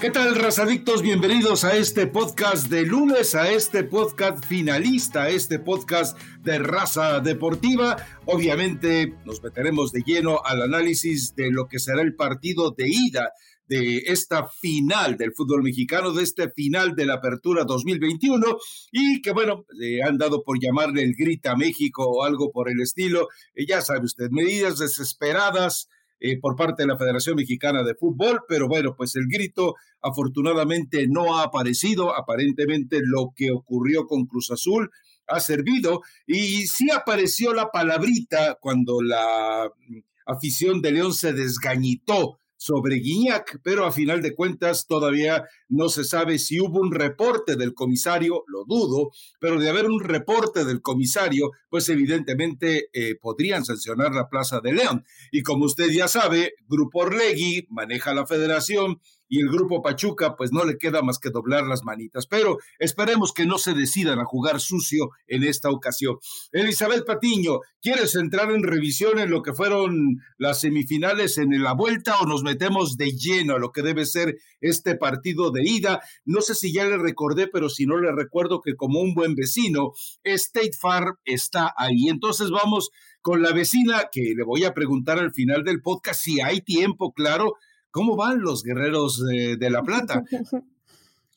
¿Qué tal, razadictos? Bienvenidos a este podcast de lunes, a este podcast finalista, a este podcast de raza deportiva. Obviamente nos meteremos de lleno al análisis de lo que será el partido de ida de esta final del fútbol mexicano, de este final de la apertura 2021 y que bueno, eh, han dado por llamarle el Grita México o algo por el estilo. Eh, ya sabe usted, medidas desesperadas eh, por parte de la Federación Mexicana de Fútbol, pero bueno, pues el grito afortunadamente no ha aparecido, aparentemente lo que ocurrió con Cruz Azul ha servido y sí apareció la palabrita cuando la mm, afición de León se desgañitó sobre Guiñac, pero a final de cuentas todavía no se sabe si hubo un reporte del comisario, lo dudo, pero de haber un reporte del comisario, pues evidentemente eh, podrían sancionar la Plaza de León. Y como usted ya sabe, Grupo Orlegui maneja la federación y el grupo Pachuca pues no le queda más que doblar las manitas, pero esperemos que no se decidan a jugar sucio en esta ocasión. Elizabeth Patiño, ¿quieres entrar en revisión en lo que fueron las semifinales en la vuelta o nos metemos de lleno a lo que debe ser este partido de ida? No sé si ya le recordé, pero si no le recuerdo que como un buen vecino, State Farm está ahí. Entonces vamos con la vecina que le voy a preguntar al final del podcast si hay tiempo, claro, ¿Cómo van los guerreros de, La Plata?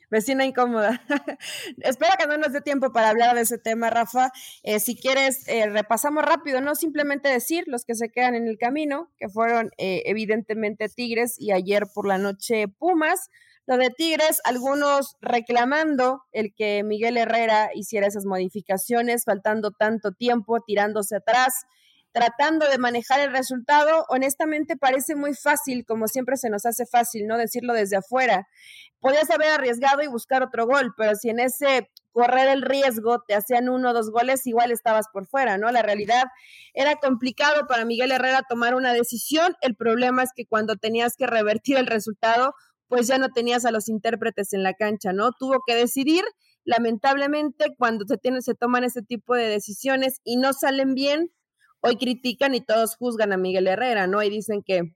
Vecina incómoda. Espero que no nos dé tiempo para hablar de ese tema, Rafa. Eh, si quieres, eh, repasamos rápido, no simplemente decir los que se quedan en el camino, que fueron eh, evidentemente Tigres y ayer por la noche Pumas. Lo de Tigres, algunos reclamando el que Miguel Herrera hiciera esas modificaciones, faltando tanto tiempo, tirándose atrás tratando de manejar el resultado, honestamente parece muy fácil, como siempre se nos hace fácil, ¿no? Decirlo desde afuera. Podías haber arriesgado y buscar otro gol, pero si en ese correr el riesgo te hacían uno o dos goles, igual estabas por fuera, ¿no? La realidad era complicado para Miguel Herrera tomar una decisión. El problema es que cuando tenías que revertir el resultado, pues ya no tenías a los intérpretes en la cancha, ¿no? Tuvo que decidir. Lamentablemente, cuando se, tienen, se toman ese tipo de decisiones y no salen bien, hoy critican y todos juzgan a Miguel Herrera, ¿no? Y dicen que,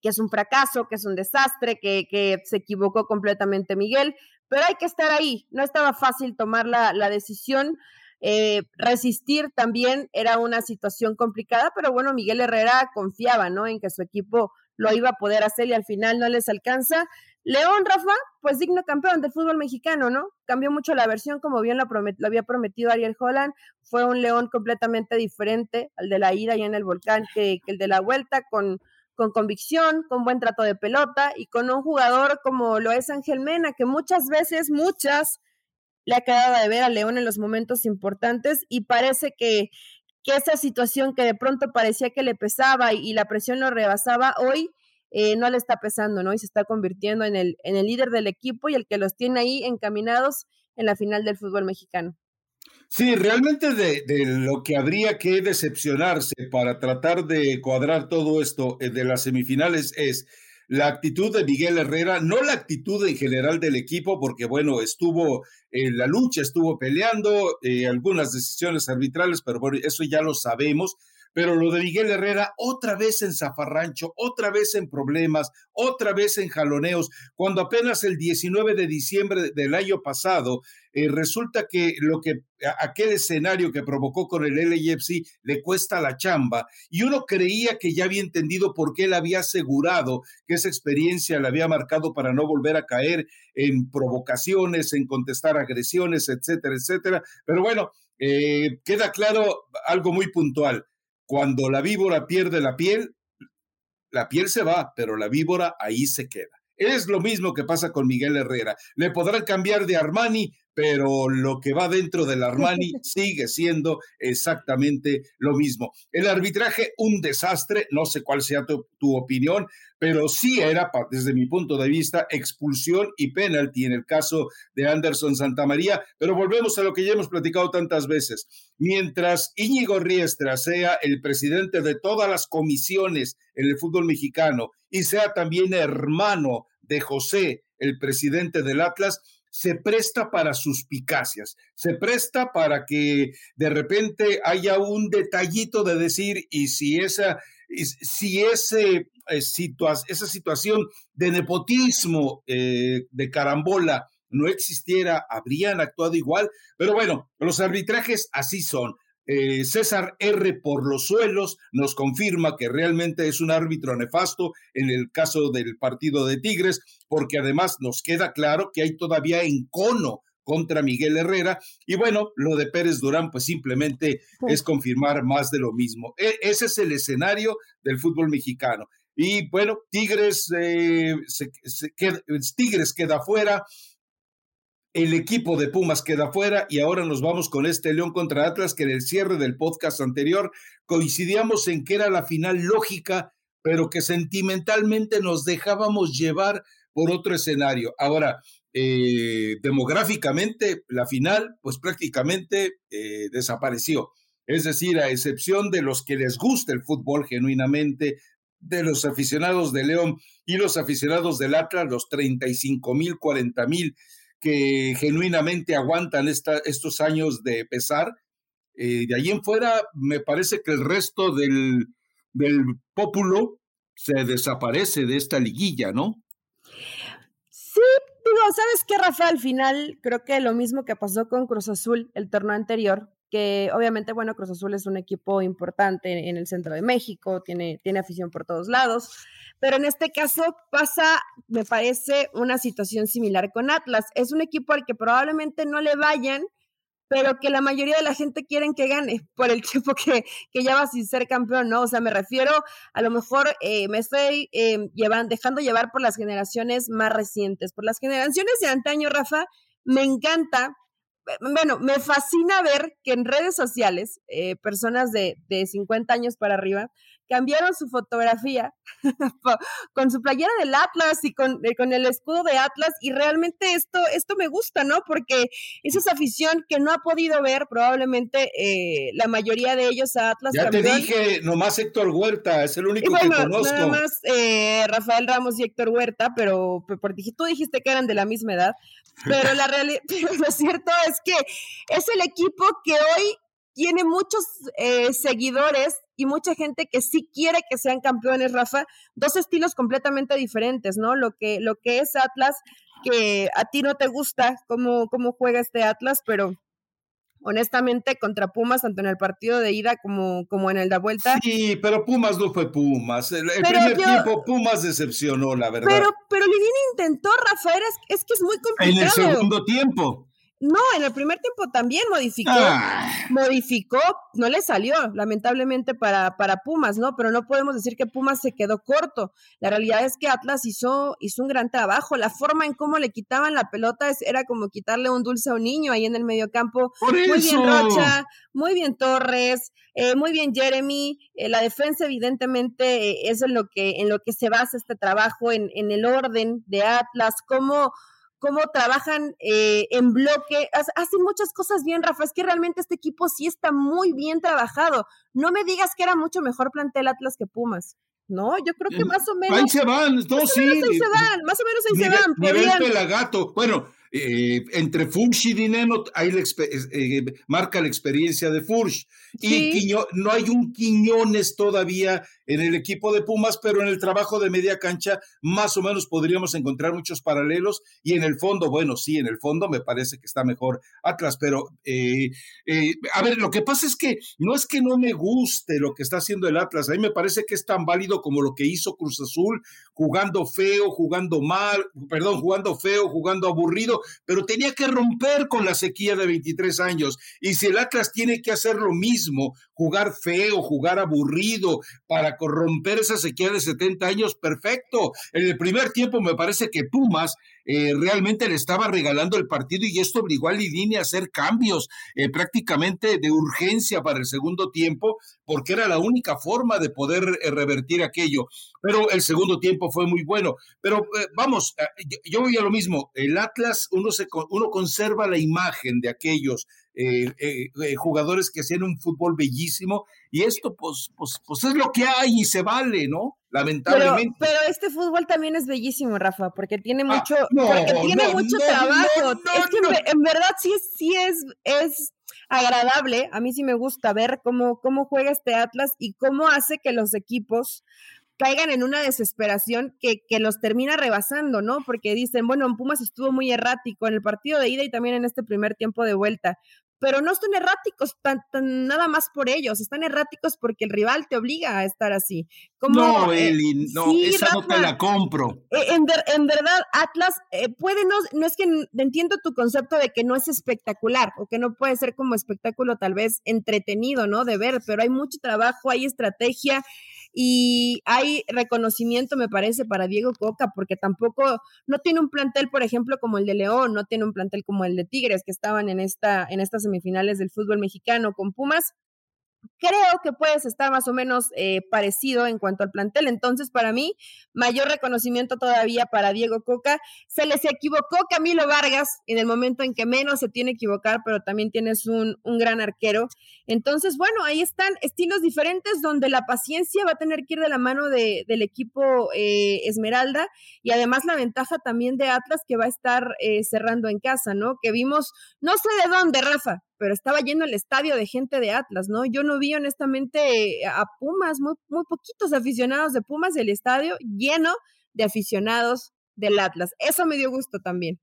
que es un fracaso, que es un desastre, que, que, se equivocó completamente Miguel, pero hay que estar ahí. No estaba fácil tomar la, la decisión. Eh, resistir también era una situación complicada, pero bueno, Miguel Herrera confiaba, ¿no? En que su equipo lo iba a poder hacer y al final no les alcanza. León, Rafa, pues digno campeón del fútbol mexicano, ¿no? Cambió mucho la versión, como bien lo, había prometido Ariel Holland. Fue un León completamente diferente al de la ida y en el volcán que, el de la vuelta, con, con convicción, con buen trato de pelota y con un jugador como lo es Ángel Mena, que muchas veces, muchas, le ha quedado de ver a León en los momentos importantes y parece que, que esa situación que de pronto parecía que le pesaba y, y la presión lo rebasaba, hoy eh, no le está pesando, ¿no? Y se está convirtiendo en el, en el líder del equipo y el que los tiene ahí encaminados en la final del fútbol mexicano. Sí, realmente de, lo que habría que decepcionarse para tratar de cuadrar todo esto eh, de las semifinales es la actitud de Miguel Herrera, no la actitud en general del equipo, porque bueno, estuvo en la lucha, estuvo peleando, eh, algunas decisiones arbitrales, pero bueno, eso ya lo sabemos, pero lo de Miguel Herrera, otra vez en zafarrancho, otra vez en problemas, otra vez en jaloneos, cuando apenas el 19 de diciembre del año pasado, eh, resulta que lo que aquel escenario que provocó con el LAFC le cuesta la chamba y uno creía que ya había entendido por qué él había asegurado que esa experiencia le había marcado para no volver a caer en provocaciones, en contestar agresiones, etcétera, etcétera. Pero bueno, eh, queda claro algo muy puntual cuando la víbora pierde la piel, la piel se va, pero la víbora ahí se queda. Es lo mismo que pasa con Miguel Herrera. Le podrán cambiar de Armani, pero lo que va dentro del Armani sigue siendo exactamente lo mismo. El arbitraje, un desastre, no sé cuál sea tu, tu, opinión, pero sí era, desde mi punto de vista, expulsión y penalti en el caso de Anderson Santamaría, pero volvemos a lo que ya hemos platicado tantas veces. Mientras Íñigo Riestra sea el presidente de todas las comisiones en el fútbol mexicano y sea también hermano de José, el presidente del Atlas, se presta para suspicacias, se presta para que de repente haya un detallito de decir, y si esa si ese, esa situación de nepotismo, de carambola, no existiera, habrían actuado igual. Pero bueno, los arbitrajes así son. Eh, César R. por los suelos nos confirma que realmente es un árbitro nefasto en el caso del partido de Tigres, porque además nos queda claro que hay todavía encono contra Miguel Herrera. Y bueno, lo de Pérez Durán, pues simplemente es confirmar más de lo mismo. E, ese es el escenario del fútbol mexicano. Y bueno, Tigres, eh, Tigres queda fuera, el equipo de Pumas queda fuera y ahora nos vamos con este León contra Atlas que en el cierre del podcast anterior coincidíamos en que era la final lógica, pero que sentimentalmente nos dejábamos llevar por otro escenario. Ahora, eh, demográficamente, la final pues prácticamente eh, desapareció. Es decir, a excepción de los que les gusta el fútbol genuinamente, de los aficionados de León y los aficionados del Atlas, los 35 mil, 40 mil que genuinamente aguantan estos años de pesar. Eh, de ahí en fuera, me parece que el resto del, del pópulo se desaparece de esta liguilla, ¿no? Sí, digo, ¿sabes qué, Rafa? Al final, creo que lo mismo que pasó con Cruz Azul el torneo anterior, que obviamente, bueno, Cruz Azul es un equipo importante en el centro de México, tiene, tiene afición por todos lados, pero en este caso pasa, me parece, una situación similar con Atlas. Es un equipo al que probablemente no le vayan, pero que la mayoría de la gente quieren que gane por el tiempo que, que ya va sin ser campeón, ¿no? O sea, me refiero, a lo mejor eh, me estoy eh, dejando llevar por las generaciones más recientes, por las generaciones de antaño, Rafa, me encanta bueno, me fascina ver que en redes sociales, eh, personas de, de 50 años para arriba cambiaron su fotografía con su playera del Atlas y con, eh, con, el escudo de Atlas y realmente esto, esto me gusta, ¿no? Porque esa es afición que no ha podido ver probablemente eh, la mayoría de ellos a Atlas. Ya te dije, nomás Héctor Huerta, es el único que conozco. Nada más eh, Rafael Ramos y Héctor Huerta, pero, tú dijiste que eran de la misma edad, pero la realidad, lo cierto es que es el equipo que hoy tiene muchos seguidores y mucha gente que sí quiere que sean campeones, Rafa, dos estilos completamente diferentes, ¿no? Lo que, lo que es Atlas, que a ti no te gusta cómo, cómo juega este Atlas, pero honestamente contra Pumas, tanto en el partido de ida como, como en el de vuelta. Sí, pero Pumas no fue Pumas. El, primer tiempo Pumas decepcionó, la verdad. Pero, pero Lilini intentó, Rafael, es, es que es muy complicado. En el segundo tiempo. No, en el primer tiempo también modificó, ah. modificó, no le salió, lamentablemente para, para Pumas, ¿no? Pero no podemos decir que Pumas se quedó corto. La realidad es que Atlas hizo, hizo un gran trabajo. La forma en cómo le quitaban la pelota era como quitarle un dulce a un niño ahí en el mediocampo. Muy bien Rocha, muy bien Torres, eh, muy bien Jeremy. Eh, la defensa, evidentemente, eh, es en lo que, en lo que se basa este trabajo, en, en el orden de Atlas, cómo cómo trabajan eh, en bloque, hacen muchas cosas bien, Rafa, es que realmente este equipo sí está muy bien trabajado. No me digas que era mucho mejor plantel Atlas que Pumas. No, yo creo que más o menos. Ahí se van, no, sí. Menos ahí se van, más o menos ahí se van. Nivel pelagato. Bueno, eh, entre Furch y Dineno hay eh, marca la experiencia de Furch. Y no hay un Quiñones todavía en el equipo de Pumas, pero en el trabajo de media cancha más o menos podríamos encontrar muchos paralelos. Y en el fondo, bueno, sí, en el fondo me parece que está mejor Atlas, pero eh, a ver, lo que pasa es que no es que no me guste lo que está haciendo el Atlas, a mí me parece que es tan válido como lo que hizo Cruz Azul, jugando feo, jugando mal, perdón, jugando feo, jugando aburrido pero tenía que romper con la sequía de 23 años. Y si el Atlas tiene que hacer lo mismo, jugar feo, jugar aburrido, para corromper esa sequía de 70 años, perfecto. En el primer tiempo me parece que Pumas eh, realmente le estaba regalando el partido y esto obligó a Lidini a hacer cambios eh, prácticamente de urgencia para el segundo tiempo, porque era la única forma de poder eh, revertir aquello. Pero el segundo tiempo fue muy bueno. Pero vamos, yo, voy a lo mismo. El Atlas, uno, se, uno conserva la imagen de aquellos jugadores que hacían un fútbol bellísimo y esto pues, pues, pues es lo que hay y se vale, ¿no? lamentablemente. Pero, este fútbol también es bellísimo, Rafa, porque tiene ah, mucho, porque tiene mucho trabajo. es que en, verdad sí, sí es, es agradable. A mí sí me gusta ver cómo, cómo juega este Atlas y cómo hace que los equipos caigan en una desesperación que, que, los termina rebasando, ¿no? Porque dicen, bueno, en Pumas estuvo muy errático en el partido de ida y también en este primer tiempo de vuelta, pero no están erráticos tan, nada más por ellos, están erráticos porque el rival te obliga a estar así. Como, no, eh, Eli, no, esa no te la compro. Eh, en, en, verdad, Atlas eh, puede no, no es que entiendo tu concepto de que no es espectacular o que no puede ser como espectáculo tal vez entretenido, ¿no? De ver, pero hay mucho trabajo, hay estrategia y hay reconocimiento, me parece, para Diego Coca, porque tampoco, no tiene un plantel, por ejemplo, como el de León, no tiene un plantel como el de Tigres, que estaban en, esta, en estas semifinales del fútbol mexicano con Pumas creo que puedes estar más o menos eh, parecido en cuanto al plantel. Entonces, para mí, mayor reconocimiento todavía para Diego Coca. Se les equivocó Camilo Vargas en el momento en que menos se tiene que equivocar, pero también tienes un, un gran arquero. Entonces, bueno, ahí están estilos diferentes donde la paciencia va a tener que ir de la mano de, del equipo eh, Esmeralda y además la ventaja también de Atlas que va a estar eh, cerrando en casa, ¿no? Que vimos, no sé de dónde, Rafa, pero estaba lleno el estadio de gente de Atlas, ¿no? Yo no vi honestamente a Pumas, muy, muy poquitos aficionados de Pumas, el estadio lleno de aficionados del Atlas. Eso me dio gusto también.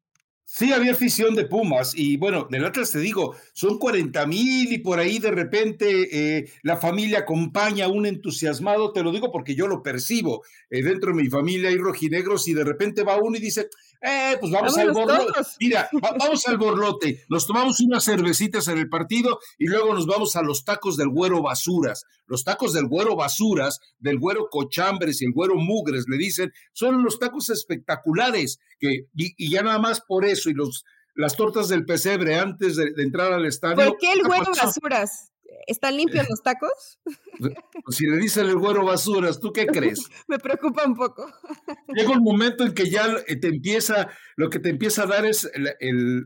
Sí, había afición de Pumas y bueno, del Atlas te digo, son 40 mil y por ahí de repente eh, la familia acompaña a un entusiasmado, te lo digo porque yo lo percibo, eh, dentro de mi familia hay rojinegros y de repente va uno y dice, eh, pues vamos al borlote. Mira, vamos al borlote. Nos tomamos unas cervecitas en el partido y luego nos vamos a los tacos del güero basuras. Los tacos del güero basuras, del güero cochambres y el güero mugres, le dicen, son los tacos espectaculares. Que, y, ya nada más por eso, y los las tortas del pesebre antes de, entrar al estadio. ¿Por qué el güero basuras? ¿Están limpios los tacos? Pues si le dicen el güero basuras, ¿tú qué crees? Me preocupa un poco. Llega un momento en que ya te empieza, lo que te empieza a dar es el,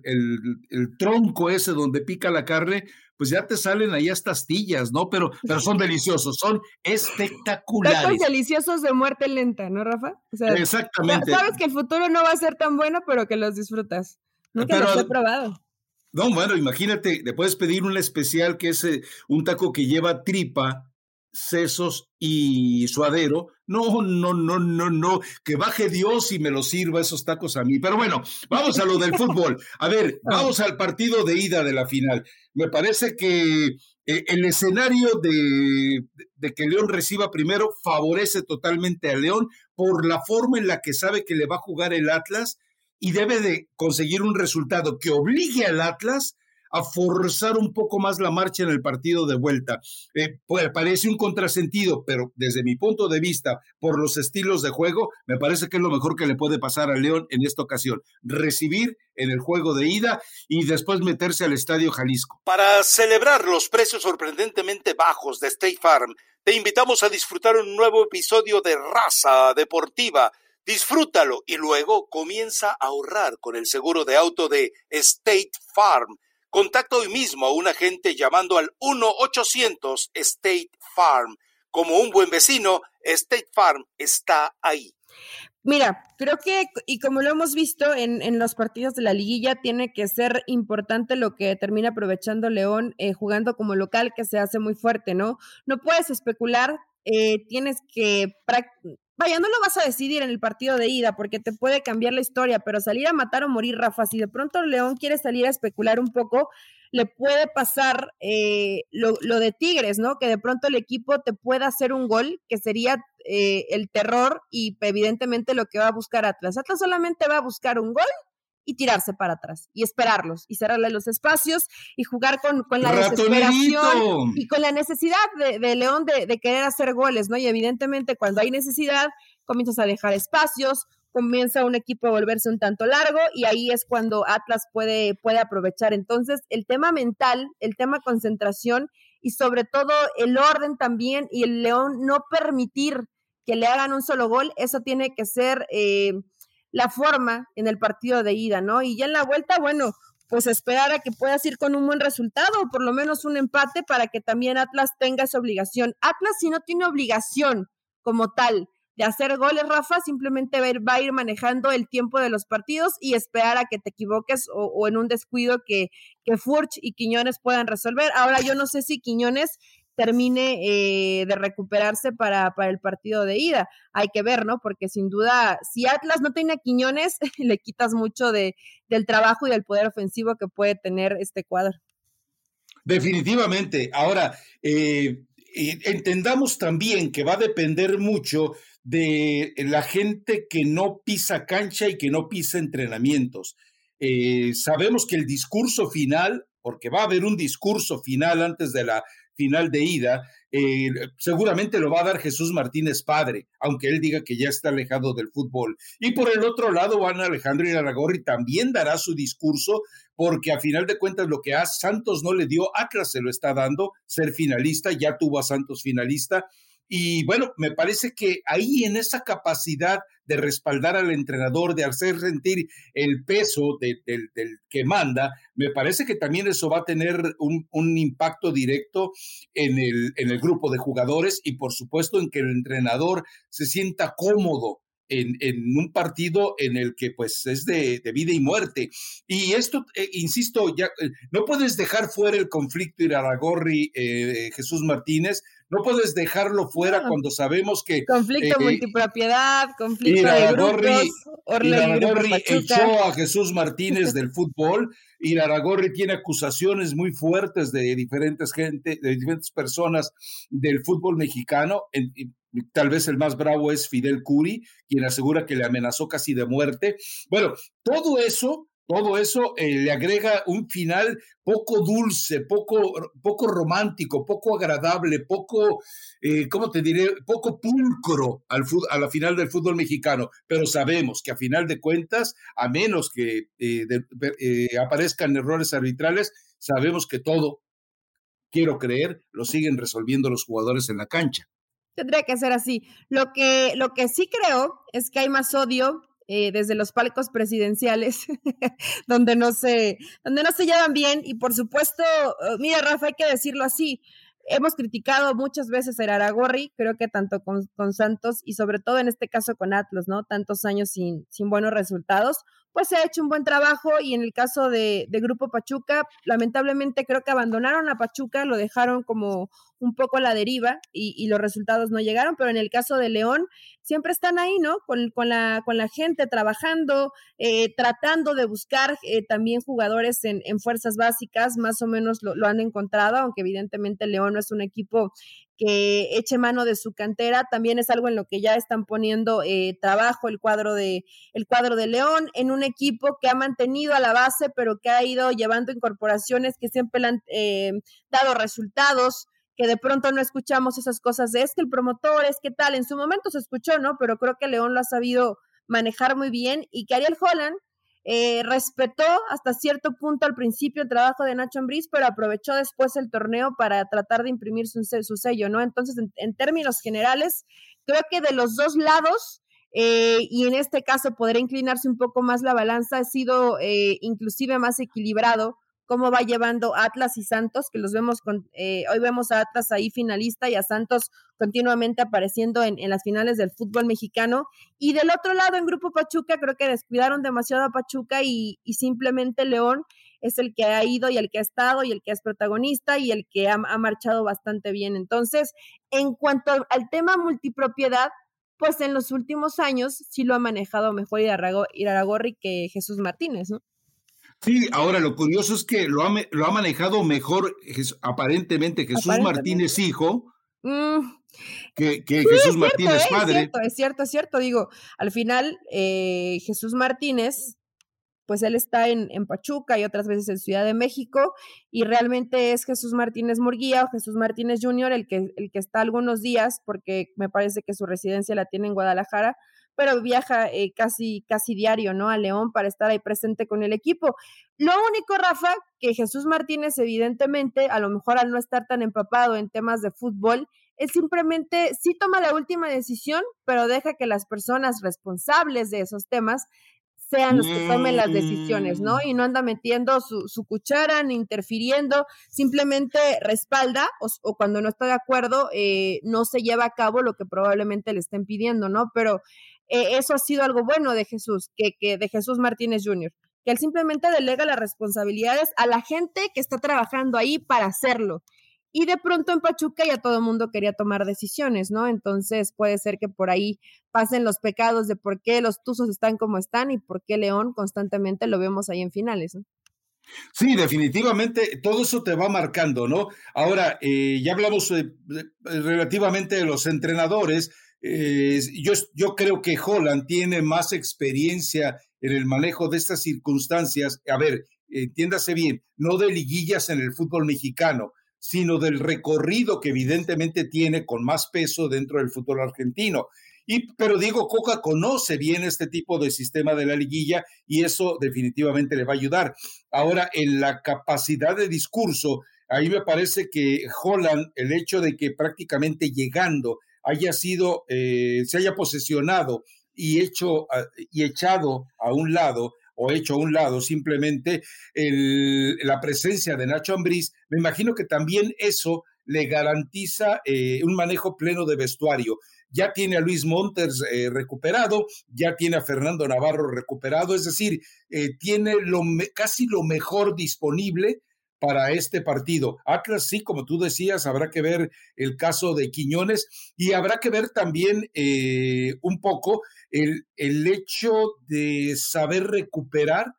tronco ese donde pica la carne, pues ya te salen ahí estas astillas, ¿no? Pero, pero son deliciosos, son espectaculares. Tacos deliciosos de muerte lenta, ¿no, Rafa? Exactamente. Sabes que el futuro no va a ser tan bueno, pero que los disfrutas. Nunca los he probado. No, bueno, imagínate, le puedes pedir un especial que es eh, un taco que lleva tripa, sesos y suadero. No, no, no, no, no. Que baje Dios y me lo sirva esos tacos a mí. Pero bueno, vamos a lo del fútbol. A ver, vamos al partido de ida de la final. Me parece que eh, el escenario de, de, que León reciba primero favorece totalmente a León por la forma en la que sabe que le va a jugar el Atlas y debe de conseguir un resultado que obligue al Atlas a forzar un poco más la marcha en el partido de vuelta. Eh, pues, parece un contrasentido, pero desde mi punto de vista, por los estilos de juego, me parece que es lo mejor que le puede pasar a León en esta ocasión. Recibir en el juego de ida y después meterse al Estadio Jalisco. Para celebrar los precios sorprendentemente bajos de State Farm, te invitamos a disfrutar un nuevo episodio de Raza Deportiva Disfrútalo y luego comienza a ahorrar con el seguro de auto de State Farm. Contacta hoy mismo a un agente llamando al 1-800 State Farm. Como un buen vecino, State Farm está ahí. Mira, creo que, y como lo hemos visto en, en, los partidos de la liguilla, tiene que ser importante lo que termina aprovechando León eh, jugando como local, que se hace muy fuerte, ¿no? No puedes especular, eh, tienes que vaya, no lo vas a decidir en el partido de ida porque te puede cambiar la historia, pero salir a matar o morir, Rafa, si de pronto León quiere salir a especular un poco, le puede pasar eh, lo, de Tigres, ¿no? Que de pronto el equipo te pueda hacer un gol, que sería eh, el terror y evidentemente lo que va a buscar Atlas. Atlas solamente va a buscar un gol y tirarse para atrás y esperarlos y cerrarle los espacios y jugar con, con la desesperación y con la necesidad de, León de, de, querer hacer goles, ¿no? Y evidentemente cuando hay necesidad comienzas a dejar espacios, comienza un equipo a volverse un tanto largo y ahí es cuando Atlas puede, puede aprovechar. Entonces, el tema mental, el tema concentración y sobre todo el orden también y el León no permitir que le hagan un solo gol, eso tiene que ser... Eh, la forma en el partido de ida, ¿no? Y ya en la vuelta, bueno, pues esperar a que puedas ir con un buen resultado, o por lo menos un empate para que también Atlas tenga esa obligación. Atlas si no tiene obligación como tal de hacer goles, Rafa, simplemente va a, ir, manejando el tiempo de los partidos y esperar a que te equivoques o, en un descuido que, que Furch y Quiñones puedan resolver. Ahora yo no sé si Quiñones termine eh, de recuperarse para, para, el partido de ida. Hay que ver, ¿no? Porque sin duda, si Atlas no tiene a Quiñones, le quitas mucho de, del trabajo y del poder ofensivo que puede tener este cuadro. Definitivamente. Ahora, eh, entendamos también que va a depender mucho de la gente que no pisa cancha y que no pisa entrenamientos. Eh, sabemos que el discurso final, porque va a haber un discurso final antes de la final de ida, eh, seguramente lo va a dar Jesús Martínez padre, aunque él diga que ya está alejado del fútbol. Y por el otro lado, Juan Alejandro Iraragorri también dará su discurso, porque a final de cuentas lo que a Santos no le dio, Atlas se lo está dando, ser finalista, ya tuvo a Santos finalista, y bueno, me parece que ahí en esa capacidad de respaldar al entrenador, de hacer sentir el peso del que manda, me parece que también eso va a tener un, un impacto directo en el, en el grupo de jugadores y por supuesto en que el entrenador se sienta cómodo en, en, un partido en el que pues es de, de vida y muerte. Y esto, eh, insisto, ya eh, no puedes dejar fuera el conflicto Iraragorri, eh, Jesús Martínez, no puedes dejarlo fuera cuando sabemos que... Conflicto eh, multipropiedad, conflicto de grupos, Iraragorri echó a Jesús Martínez del fútbol. Iraragorri tiene acusaciones muy fuertes de diferentes gente, de diferentes personas del fútbol mexicano. Tal vez el más bravo es Fidel Curi, quien asegura que le amenazó casi de muerte. Bueno, todo eso todo eso eh, le agrega un final poco dulce, poco, poco romántico, poco agradable, poco, eh, ¿cómo te diré? Poco pulcro al, a la final del fútbol mexicano. Pero sabemos que a final de cuentas, a menos que eh, aparezcan errores arbitrales, sabemos que todo, quiero creer, lo siguen resolviendo los jugadores en la cancha. Tendría que ser así. Lo que, lo que sí creo es que hay más odio eh, desde los palcos presidenciales, donde, no se, donde no se llevan bien. Y por supuesto, eh, mira, Rafa, hay que decirlo así. Hemos criticado muchas veces a Aragorri, creo que tanto con, con, Santos y sobre todo en este caso con Atlas, ¿no? Tantos años sin, sin buenos resultados pues se ha hecho un buen trabajo y en el caso de, Grupo Pachuca, lamentablemente creo que abandonaron a Pachuca, lo dejaron como un poco a la deriva y, los resultados no llegaron, pero en el caso de León siempre están ahí, ¿no? Con, la, con la gente trabajando, eh, tratando de buscar eh, también jugadores en, fuerzas básicas, más o menos lo, lo, han encontrado, aunque evidentemente León no es un equipo que eche mano de su cantera, también es algo en lo que ya están poniendo eh, trabajo el cuadro de el cuadro de León en un equipo que ha mantenido a la base, pero que ha ido llevando incorporaciones que siempre le han eh, dado resultados que de pronto no escuchamos esas cosas de es que el promotor es que tal, en su momento se escuchó, ¿no? Pero creo que León lo ha sabido manejar muy bien y que Ariel Holland eh, respetó hasta cierto punto al principio el trabajo de Nacho Ambriz, pero aprovechó después el torneo para tratar de imprimir su, sello, ¿no? Entonces, en, términos generales, creo que de los dos lados, eh, y en este caso podría inclinarse un poco más la balanza, ha sido eh, inclusive más equilibrado cómo va llevando Atlas y Santos, que los vemos con, eh, hoy vemos a Atlas ahí finalista y a Santos continuamente apareciendo en, las finales del fútbol mexicano. Y del otro lado, en Grupo Pachuca, creo que descuidaron demasiado a Pachuca y, simplemente León es el que ha ido y el que ha estado y el que es protagonista y el que ha, marchado bastante bien. Entonces, en cuanto al tema multipropiedad, pues en los últimos años sí lo ha manejado mejor Iraragorri que Jesús Martínez, ¿no? Sí, ahora lo curioso es que lo ha, lo ha manejado mejor aparentemente Jesús Martínez hijo mm. que, Jesús Martínez padre. Es cierto, es cierto, es cierto. Digo, al final eh, Jesús Martínez, pues él está en, en, Pachuca y otras veces en Ciudad de México y realmente es Jesús Martínez Murguía o Jesús Martínez Jr. el que, el que está algunos días porque me parece que su residencia la tiene en Guadalajara pero viaja eh, casi, casi diario, ¿no? A León para estar ahí presente con el equipo. Lo único, Rafa, que Jesús Martínez, evidentemente, a lo mejor al no estar tan empapado en temas de fútbol, él simplemente sí toma la última decisión, pero deja que las personas responsables de esos temas sean los que tomen las decisiones, ¿no? Mm. Y no anda metiendo su, su cuchara ni interfiriendo, simplemente respalda o, cuando no está de acuerdo eh, no se lleva a cabo lo que probablemente le estén pidiendo, ¿no? Pero eh, eso ha sido algo bueno de Jesús, que, que de Jesús Martínez Jr., que él simplemente delega las responsabilidades a la gente que está trabajando ahí para hacerlo. Y de pronto en Pachuca ya todo el mundo quería tomar decisiones, ¿no? Entonces puede ser que por ahí pasen los pecados de por qué los Tuzos están como están y por qué León constantemente lo vemos ahí en finales. Sí, definitivamente todo eso te va marcando, ¿no? Ahora, eh, ya hablamos eh, relativamente de los entrenadores. Yo, yo creo que Holland tiene más experiencia en el manejo de estas circunstancias. A ver, entiéndase bien, no de liguillas en el fútbol mexicano, sino del recorrido que evidentemente tiene con más peso dentro del fútbol argentino. Y, pero Diego Coca conoce bien este tipo de sistema de la liguilla y eso definitivamente le va a ayudar. Ahora, en la capacidad de discurso, ahí me parece que Holland, el hecho de que prácticamente llegando haya sido, eh, se haya posesionado y hecho ah, y echado a un lado o hecho a un lado simplemente la presencia de Nacho Ambriz, me imagino que también eso le garantiza eh, un manejo pleno de vestuario. Ya tiene a Luis Montes eh, recuperado, ya tiene a Fernando Navarro recuperado, es decir, eh, tiene lo, casi lo mejor disponible para este partido. Atlas, sí, como tú decías, habrá que ver el caso de Quiñones y habrá que ver también eh, un poco el, el, hecho de saber recuperar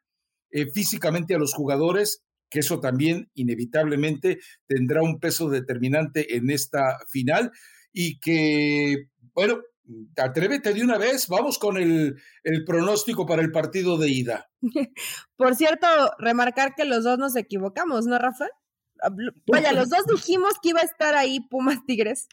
eh, físicamente a los jugadores, que eso también inevitablemente tendrá un peso determinante en esta final y que, bueno, atrévete de una vez, vamos con el, el, pronóstico para el partido de ida. Por cierto, remarcar que los dos nos equivocamos, ¿no, Rafa? Vaya, los dos dijimos que iba a estar ahí Pumas Tigres.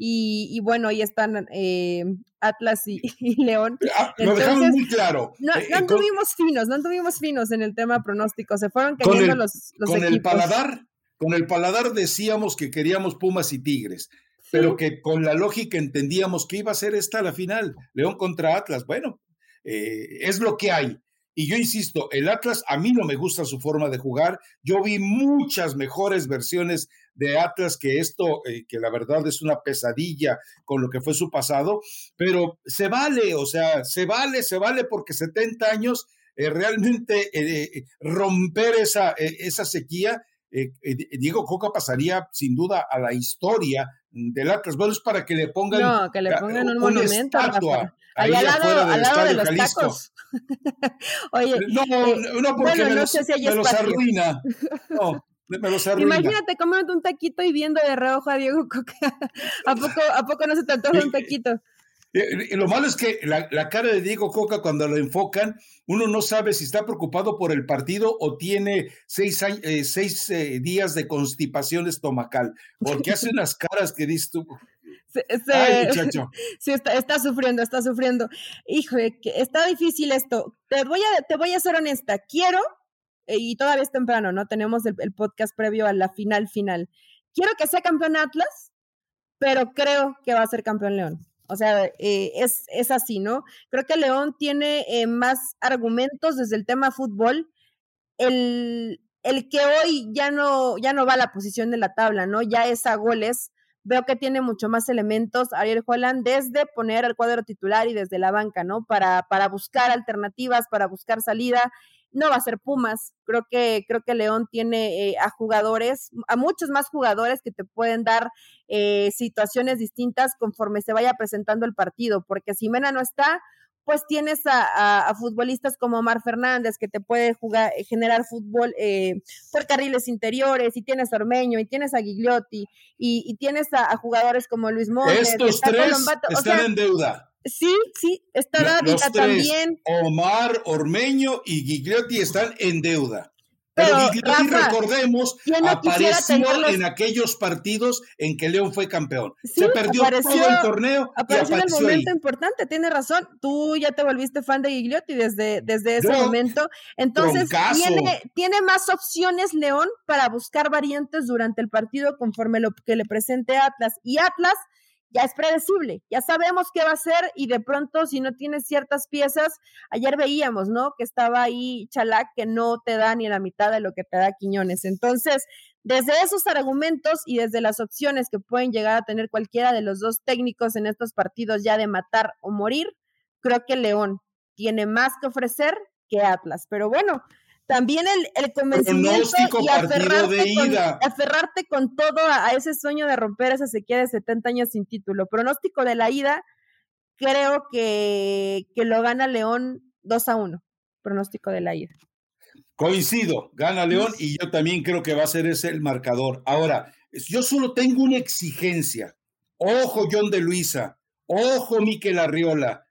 Y, bueno, ahí están eh, Atlas y, León. Ah, lo dejamos muy claro. No, eh, no tuvimos finos, no tuvimos finos en el tema pronóstico. Se fueron cayendo los, los con el paladar, con el paladar decíamos que queríamos Pumas y Tigres pero que con la lógica entendíamos que iba a ser esta la final, León contra Atlas. Bueno, eh, es lo que hay. Y yo insisto, el Atlas a mí no me gusta su forma de jugar. Yo vi muchas mejores versiones de Atlas que esto, eh, que la verdad es una pesadilla con lo que fue su pasado, pero se vale, o sea, se vale, se vale porque 70 años eh, realmente romper esa, esa sequía Diego Coca pasaría sin duda a la historia del Atlas. Bueno, es para que le pongan, no, que le pongan un monumento. Estatua, ahí al lado, al lado de los tacos. Oye, no, eh, no, porque me, los, me los arruina. No, me los arruina. Imagínate comiendo un taquito y viendo de reojo a Diego Coca. ¿A poco, ¿A poco no se te antoja un taquito? Eh, lo malo es que la, cara de Diego Coca cuando lo enfocan, uno no sabe si está preocupado por el partido o tiene seis, eh, seis eh, días de constipación estomacal, porque hace unas caras que dices tú. Ay, muchacho. Sí, está, está, sufriendo, está sufriendo. Hijo, está difícil esto. Te voy a, te voy a ser honesta. Quiero, y todavía es temprano, ¿no? Tenemos el, el podcast previo a la final final. Quiero que sea campeón Atlas, pero creo que va a ser campeón León. O sea, eh, es, es, así, ¿no? Creo que León tiene eh, más argumentos desde el tema fútbol. El, el que hoy ya no, ya no va a la posición de la tabla, ¿no? Ya es a goles. Veo que tiene mucho más elementos Ariel Holland desde poner el cuadro titular y desde la banca, ¿no? Para, para buscar alternativas, para buscar salida no va a ser Pumas. Creo que, creo que León tiene eh, a jugadores, a muchos más jugadores que te pueden dar eh, situaciones distintas conforme se vaya presentando el partido, porque si Mena no está, pues tienes a, futbolistas como Omar Fernández que te puede jugar, eh, generar fútbol por carriles interiores, y tienes a Ormeño, y tienes a Gigliotti, y, tienes a, jugadores como Luis Montes. Estos tres están en deuda. Sí, sí, está Dávila también. Omar, Ormeño y Gigliotti están en deuda. Pero, Gigliotti, recordemos, apareció en aquellos partidos en que León fue campeón. Se perdió todo el torneo. Apareció, en el momento importante, tiene razón. Tú ya te volviste fan de Gigliotti desde, desde ese momento. Entonces, tiene, tiene, más opciones León para buscar variantes durante el partido conforme lo que le presente Atlas. Y Atlas ya es predecible, ya sabemos qué va a ser y de pronto si no tienes ciertas piezas, ayer veíamos, ¿no? Que estaba ahí Chalac que no te da ni la mitad de lo que te da Quiñones. Entonces, desde esos argumentos y desde las opciones que pueden llegar a tener cualquiera de los dos técnicos en estos partidos ya de matar o morir, creo que León tiene más que ofrecer que Atlas. Pero bueno, también el, el convencimiento y aferrarte con, aferrarte con, todo a, ese sueño de romper esa sequía de 70 años sin título. Pronóstico de la ida, creo que, que lo gana León 2 a 1. Pronóstico de la ida. Coincido, gana León y yo también creo que va a ser ese el marcador. Ahora, yo solo tengo una exigencia. Ojo, John de Luisa. Ojo, Miquel Arriola.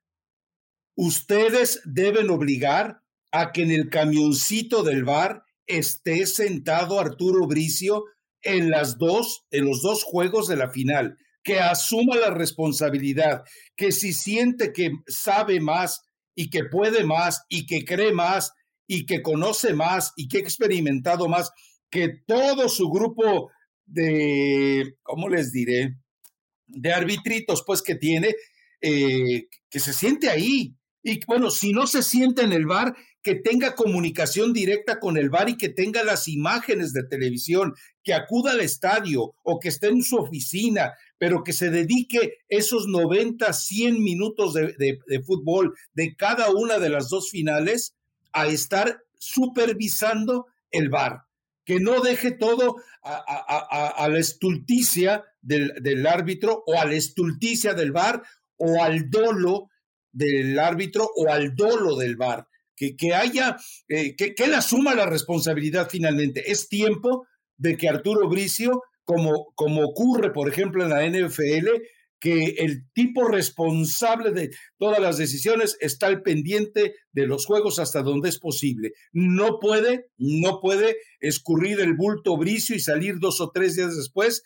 Ustedes deben obligar a que en el camioncito del bar esté sentado Arturo Bricio en las dos, en los dos juegos de la final, que asuma la responsabilidad, que si siente que sabe más y que puede más y que cree más y que conoce más y que ha experimentado más que todo su grupo de, ¿cómo les diré? De arbitritos, pues que tiene, eh, que se siente ahí. Y bueno, si no se siente en el bar, que tenga comunicación directa con el bar y que tenga las imágenes de televisión, que acuda al estadio o que esté en su oficina, pero que se dedique esos 90, 100 minutos de, de fútbol de cada una de las dos finales a estar supervisando el bar, que no deje todo a, la estulticia del, del, árbitro o a la estulticia del bar o al dolo del árbitro o al dolo del bar que, haya, eh, que, él asuma la responsabilidad finalmente. Es tiempo de que Arturo Bricio, como, como ocurre, por ejemplo, en la NFL, que el tipo responsable de todas las decisiones está al pendiente de los juegos hasta donde es posible. No puede, no puede escurrir el bulto bricio y salir dos o tres días después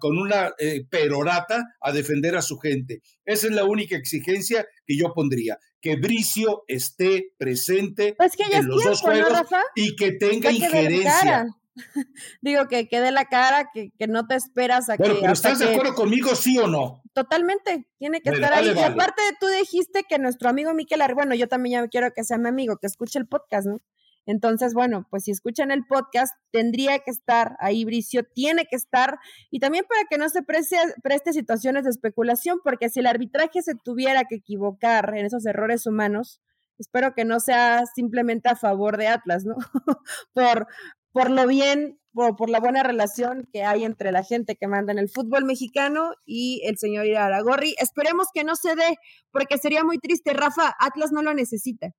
con una eh, perorata a defender a su gente. Esa es la única exigencia que yo pondría, que Bricio esté presente pues en los dos juegos y que tenga injerencia. Digo que quede la cara, que, que, no te esperas a bueno, que. Pero ¿estás de acuerdo conmigo, sí o no? Totalmente, tiene que estar ahí. Y aparte, tú dijiste que nuestro amigo Miquel, bueno, yo también ya quiero que sea mi amigo, que escuche el podcast, ¿no? Entonces, bueno, pues si escuchan el podcast, tendría que estar ahí, Bricio, tiene que estar, y también para que no se preste, preste situaciones de especulación, porque si el arbitraje se tuviera que equivocar en esos errores humanos, espero que no sea simplemente a favor de Atlas, ¿no? por, por lo bien, por, por, la buena relación que hay entre la gente que manda en el fútbol mexicano y el señor Iraragorri. Esperemos que no se dé, porque sería muy triste. Rafa, Atlas no lo necesita.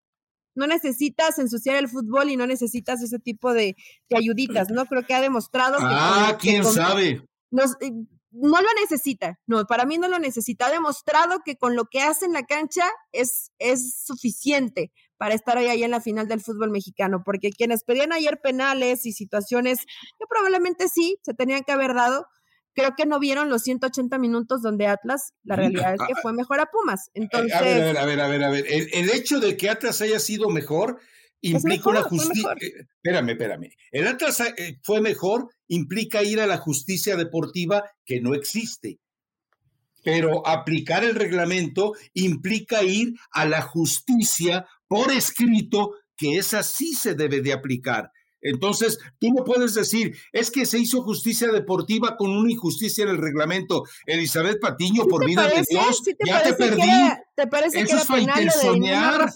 No necesitas ensuciar el fútbol y no necesitas ese tipo de, ayuditas, ¿no? Creo que ha demostrado que... Ah, quién sabe. Nos, eh, no lo necesita, no, para mí no lo necesita. Ha demostrado que con lo que hace en la cancha es, es suficiente para estar ahí, ahí en la final del fútbol mexicano, porque quienes pedían ayer penales y situaciones que probablemente sí se tenían que haber dado, creo que no vieron los 180 minutos donde Atlas, la realidad es que fue mejor a Pumas. Entonces, a ver, a ver, a ver, a ver, El, hecho de que Atlas haya sido mejor implica una justicia. Eh, espérame, espérame. El Atlas eh, fue mejor implica ir a la justicia deportiva que no existe. Pero aplicar el reglamento implica ir a la justicia por escrito, que esa sí se debe de aplicar. Entonces, tú no puedes decir, es que se hizo justicia deportiva con una injusticia en el reglamento. Elizabeth Patiño, por vida de Dios, ya te perdí. ¿Te parece que era penal de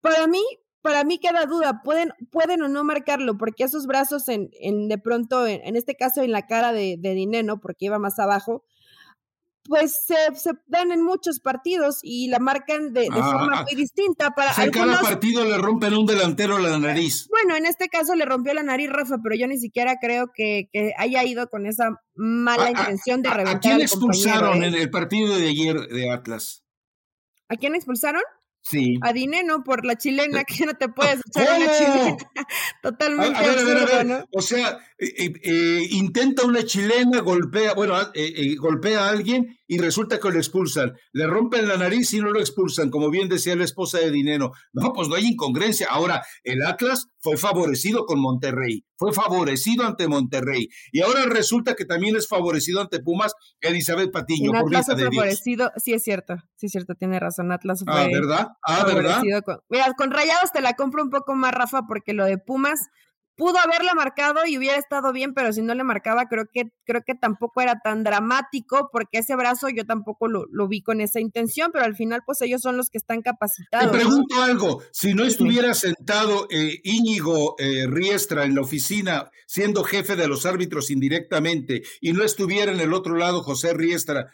Para mí, para mí queda duda, pueden, pueden o no marcarlo, porque esos brazos en, en de pronto, en, este caso en la cara de, de Dineno, porque iba más abajo, pues se, se, dan en muchos partidos y la marcan de, ah, forma muy distinta. Para en cada partido le rompen un delantero la nariz. Bueno, en este caso le rompió la nariz Rafa, pero yo ni siquiera creo que, que haya ido con esa mala intención de reventar. ¿A quién expulsaron ¿eh? en el partido de ayer de Atlas? ¿A quién expulsaron? Sí. A Dineno por la chilena, que no te puedes echar una chilena. Totalmente a, ver, absurdo, a ver, ¿no? O sea, eh, eh, eh, intenta una chilena, golpea, bueno, golpea a alguien y resulta que lo expulsan. Le rompen la nariz y no lo expulsan, como bien decía la esposa de Dineno. No, pues no hay incongruencia. Ahora, el Atlas fue favorecido con Monterrey, fue favorecido ante Monterrey. Y ahora resulta que también es favorecido ante Pumas Elizabeth Patiño. por Atlas fue favorecido, sí es cierto, sí es cierto, tiene razón, Atlas ah, fue Ah, ¿verdad? Ah, ¿verdad? mira, con Rayados te la compro un poco más, Rafa, porque lo de Pumas pudo haberlo marcado y hubiera estado bien, pero si no le marcaba, creo que, creo que tampoco era tan dramático, porque ese brazo yo tampoco lo, vi con esa intención, pero al final, pues ellos son los que están capacitados. Te pregunto algo, si no estuviera sentado eh, Íñigo eh, Riestra en la oficina, siendo jefe de los árbitros indirectamente, y no estuviera en el otro lado José Riestra,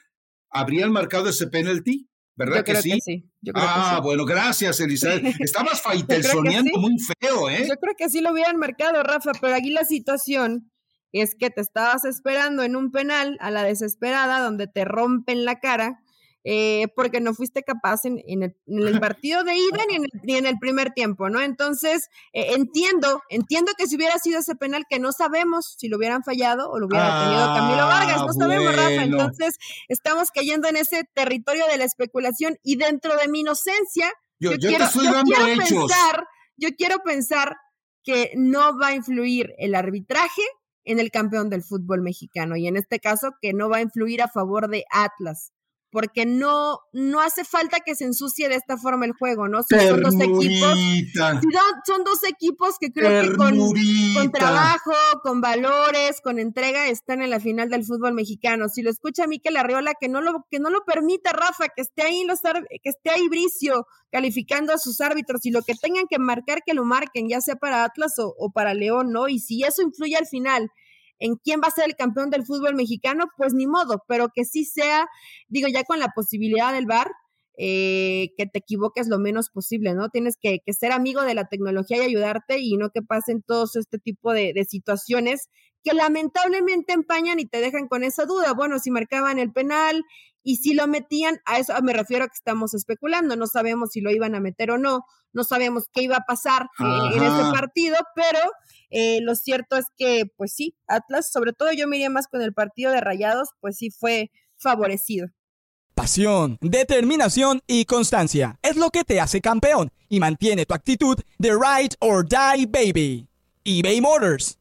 ¿habrían marcado ese penalti? ¿Verdad que, sí? ah, bueno, gracias, Elizabeth. Estabas faitelsoneando muy feo, ¿eh? Yo creo que sí lo hubieran marcado, Rafa, pero aquí la situación es que te estabas esperando en un penal a la desesperada donde te rompen la cara eh, porque no fuiste capaz en, el, partido de ida ni en el, primer tiempo, ¿no? Entonces, eh, entiendo, entiendo que si hubiera sido ese penal que no sabemos si lo hubieran fallado o lo hubiera tenido Camilo ah, Vargas, no sabemos, Rafa. Entonces, estamos cayendo en ese territorio de la especulación y dentro de mi inocencia, yo, quiero, pensar, yo quiero pensar que no va a influir el arbitraje en el campeón del fútbol mexicano y en este caso que no va a influir a favor de Atlas porque no, no hace falta que se ensucie de esta forma el juego, ¿no? son dos equipos, son dos equipos que creo que con, trabajo, con valores, con entrega, están en la final del fútbol mexicano. Si lo escucha Miquel Arriola, que no lo, que no lo permita, Rafa, que esté ahí los que esté ahí Bricio calificando a sus árbitros y lo que tengan que marcar, que lo marquen, ya sea para Atlas o, o para León, ¿no? Y si eso influye al final en quién va a ser el campeón del fútbol mexicano, pues ni modo, pero que sí sea, digo, ya con la posibilidad del VAR, eh, que te equivoques lo menos posible, ¿no? Tienes que, ser amigo de la tecnología y ayudarte y no que pasen todos este tipo de, de, situaciones que lamentablemente empañan y te dejan con esa duda. Bueno, si marcaban el penal y si lo metían, a eso me refiero a que estamos especulando, no sabemos si lo iban a meter o no, no sabemos qué iba a pasar eh, en ese partido, pero eh, lo cierto es que, pues sí, Atlas, sobre todo yo me iría más con el partido de Rayados, pues sí fue favorecido. Pasión, determinación y constancia es lo que te hace campeón y mantiene tu actitud de ride or die baby. eBay Motors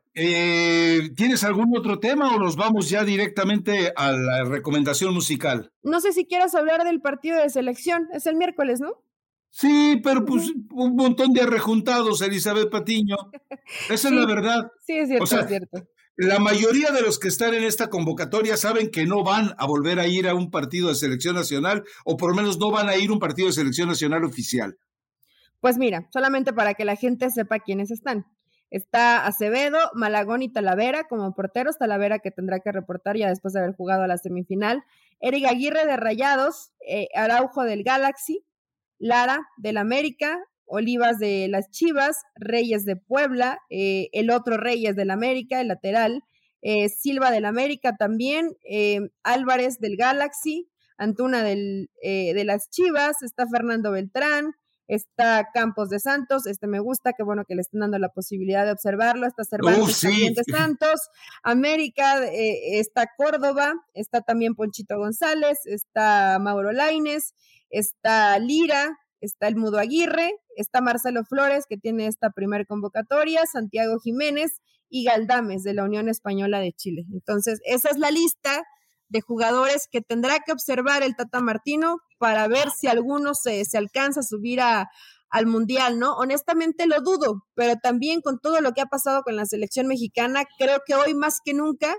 eh, ¿tienes algún otro tema o nos vamos ya directamente a la recomendación musical? No sé si quieras hablar del partido de selección. Es el miércoles, ¿no? Sí, pero pues un montón de rejuntados, Elizabeth Patiño. Esa es la verdad. Sí, es cierto, es cierto. La mayoría de los que están en esta convocatoria saben que no van a volver a ir a un partido de selección nacional o por lo menos no van a ir a un partido de selección nacional oficial. Pues mira, solamente para que la gente sepa quiénes están. Está Acevedo, Malagón y Talavera como porteros. Talavera que tendrá que reportar ya después de haber jugado a la semifinal. Eric Aguirre de Rayados, eh, Araujo del Galaxy, Lara del América, Olivas de las Chivas, Reyes de Puebla, eh, el otro Reyes del América, el lateral, eh, Silva del América también, Álvarez del Galaxy, Antuna del, de las Chivas, está Fernando Beltrán, está Campos de Santos, este me gusta, qué bueno que le estén dando la posibilidad de observarlo, está Cervantes también de Santos, América, está Córdoba, está también Ponchito González, está Mauro Laines, está Lira, está el Mudo Aguirre, está Marcelo Flores, que tiene esta primera convocatoria, Santiago Jiménez y Galdames de la Unión Española de Chile. Entonces, esa es la lista de jugadores que tendrá que observar el Tata Martino para ver si alguno se, se alcanza a subir a, al Mundial, ¿no? Honestamente lo dudo, pero también con todo lo que ha pasado con la selección mexicana, creo que hoy más que nunca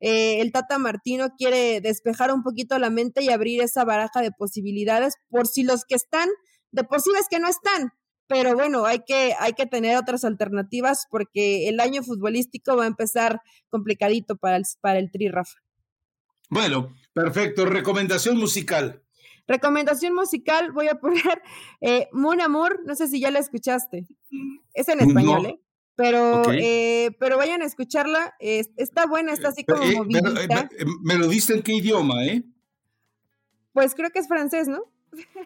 eh, el Tata Martino quiere despejar un poquito la mente y abrir esa baraja de posibilidades por si los que están, de por que no están, pero bueno, hay que, hay que tener otras alternativas porque el año futbolístico va a empezar complicadito para el, para el Tri, Rafa. Bueno, perfecto. Recomendación musical. Recomendación musical, voy a poner eh, Mon Amour, no sé si ya la escuchaste. Es en español, ¿eh? Pero, eh, pero vayan a escucharla, está buena, está así como eh, movidita. Me, lo diste en qué idioma, ¿eh? Pues creo que es francés, ¿no?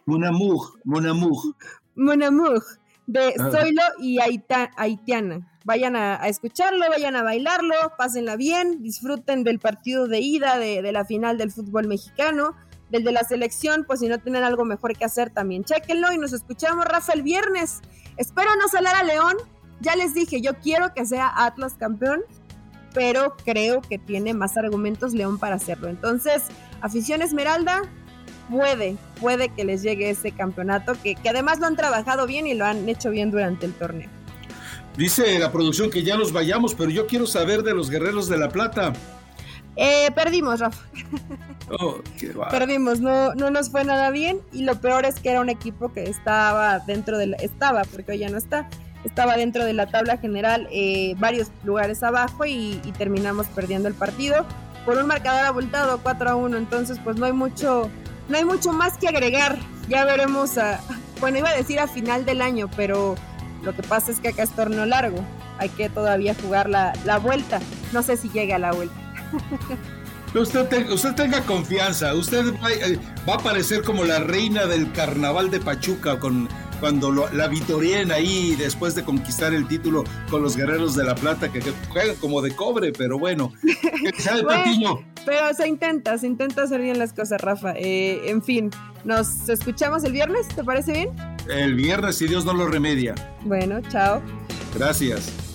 Mon Amour, Mon Amour. Mon Amour, de ah. Zoilo y Haitiana. Vayan a, escucharlo, vayan a bailarlo, pásenla bien, disfruten del partido de ida de, de la final del fútbol mexicano del de la selección, pues si no tienen algo mejor que hacer también, chéquenlo y nos escuchamos, Rafa, el viernes. Espero no salar a León, ya les dije, yo quiero que sea Atlas campeón, pero creo que tiene más argumentos León para hacerlo. Entonces, afición Esmeralda, puede, puede que les llegue ese campeonato, que, que además lo han trabajado bien y lo han hecho bien durante el torneo. Dice la producción que ya nos vayamos, pero yo quiero saber de los Guerreros de la Plata. Eh, perdimos, Rafa. Oh, perdimos, no, no nos fue nada bien y lo peor es que era un equipo que estaba dentro de la, estaba, porque hoy ya no está, estaba dentro de la tabla general eh, varios lugares abajo y, terminamos perdiendo el partido por un marcador abultado 4 a 1, entonces pues no hay mucho, no hay mucho más que agregar, ya veremos a, bueno iba a decir a final del año, pero lo que pasa es que acá es torneo largo, hay que todavía jugar la, la vuelta, no sé si llega a la vuelta. Usted, usted tenga confianza, usted eh, va, a aparecer como la reina del carnaval de Pachuca con, cuando la vitorien ahí después de conquistar el título con los guerreros de la plata que, juegan como de cobre, pero bueno, Pero se intenta, se intenta hacer bien las cosas, Rafa. Eh, en fin, nos escuchamos el viernes, ¿te parece bien? El viernes, si Dios no lo remedia. Bueno, chao. Gracias.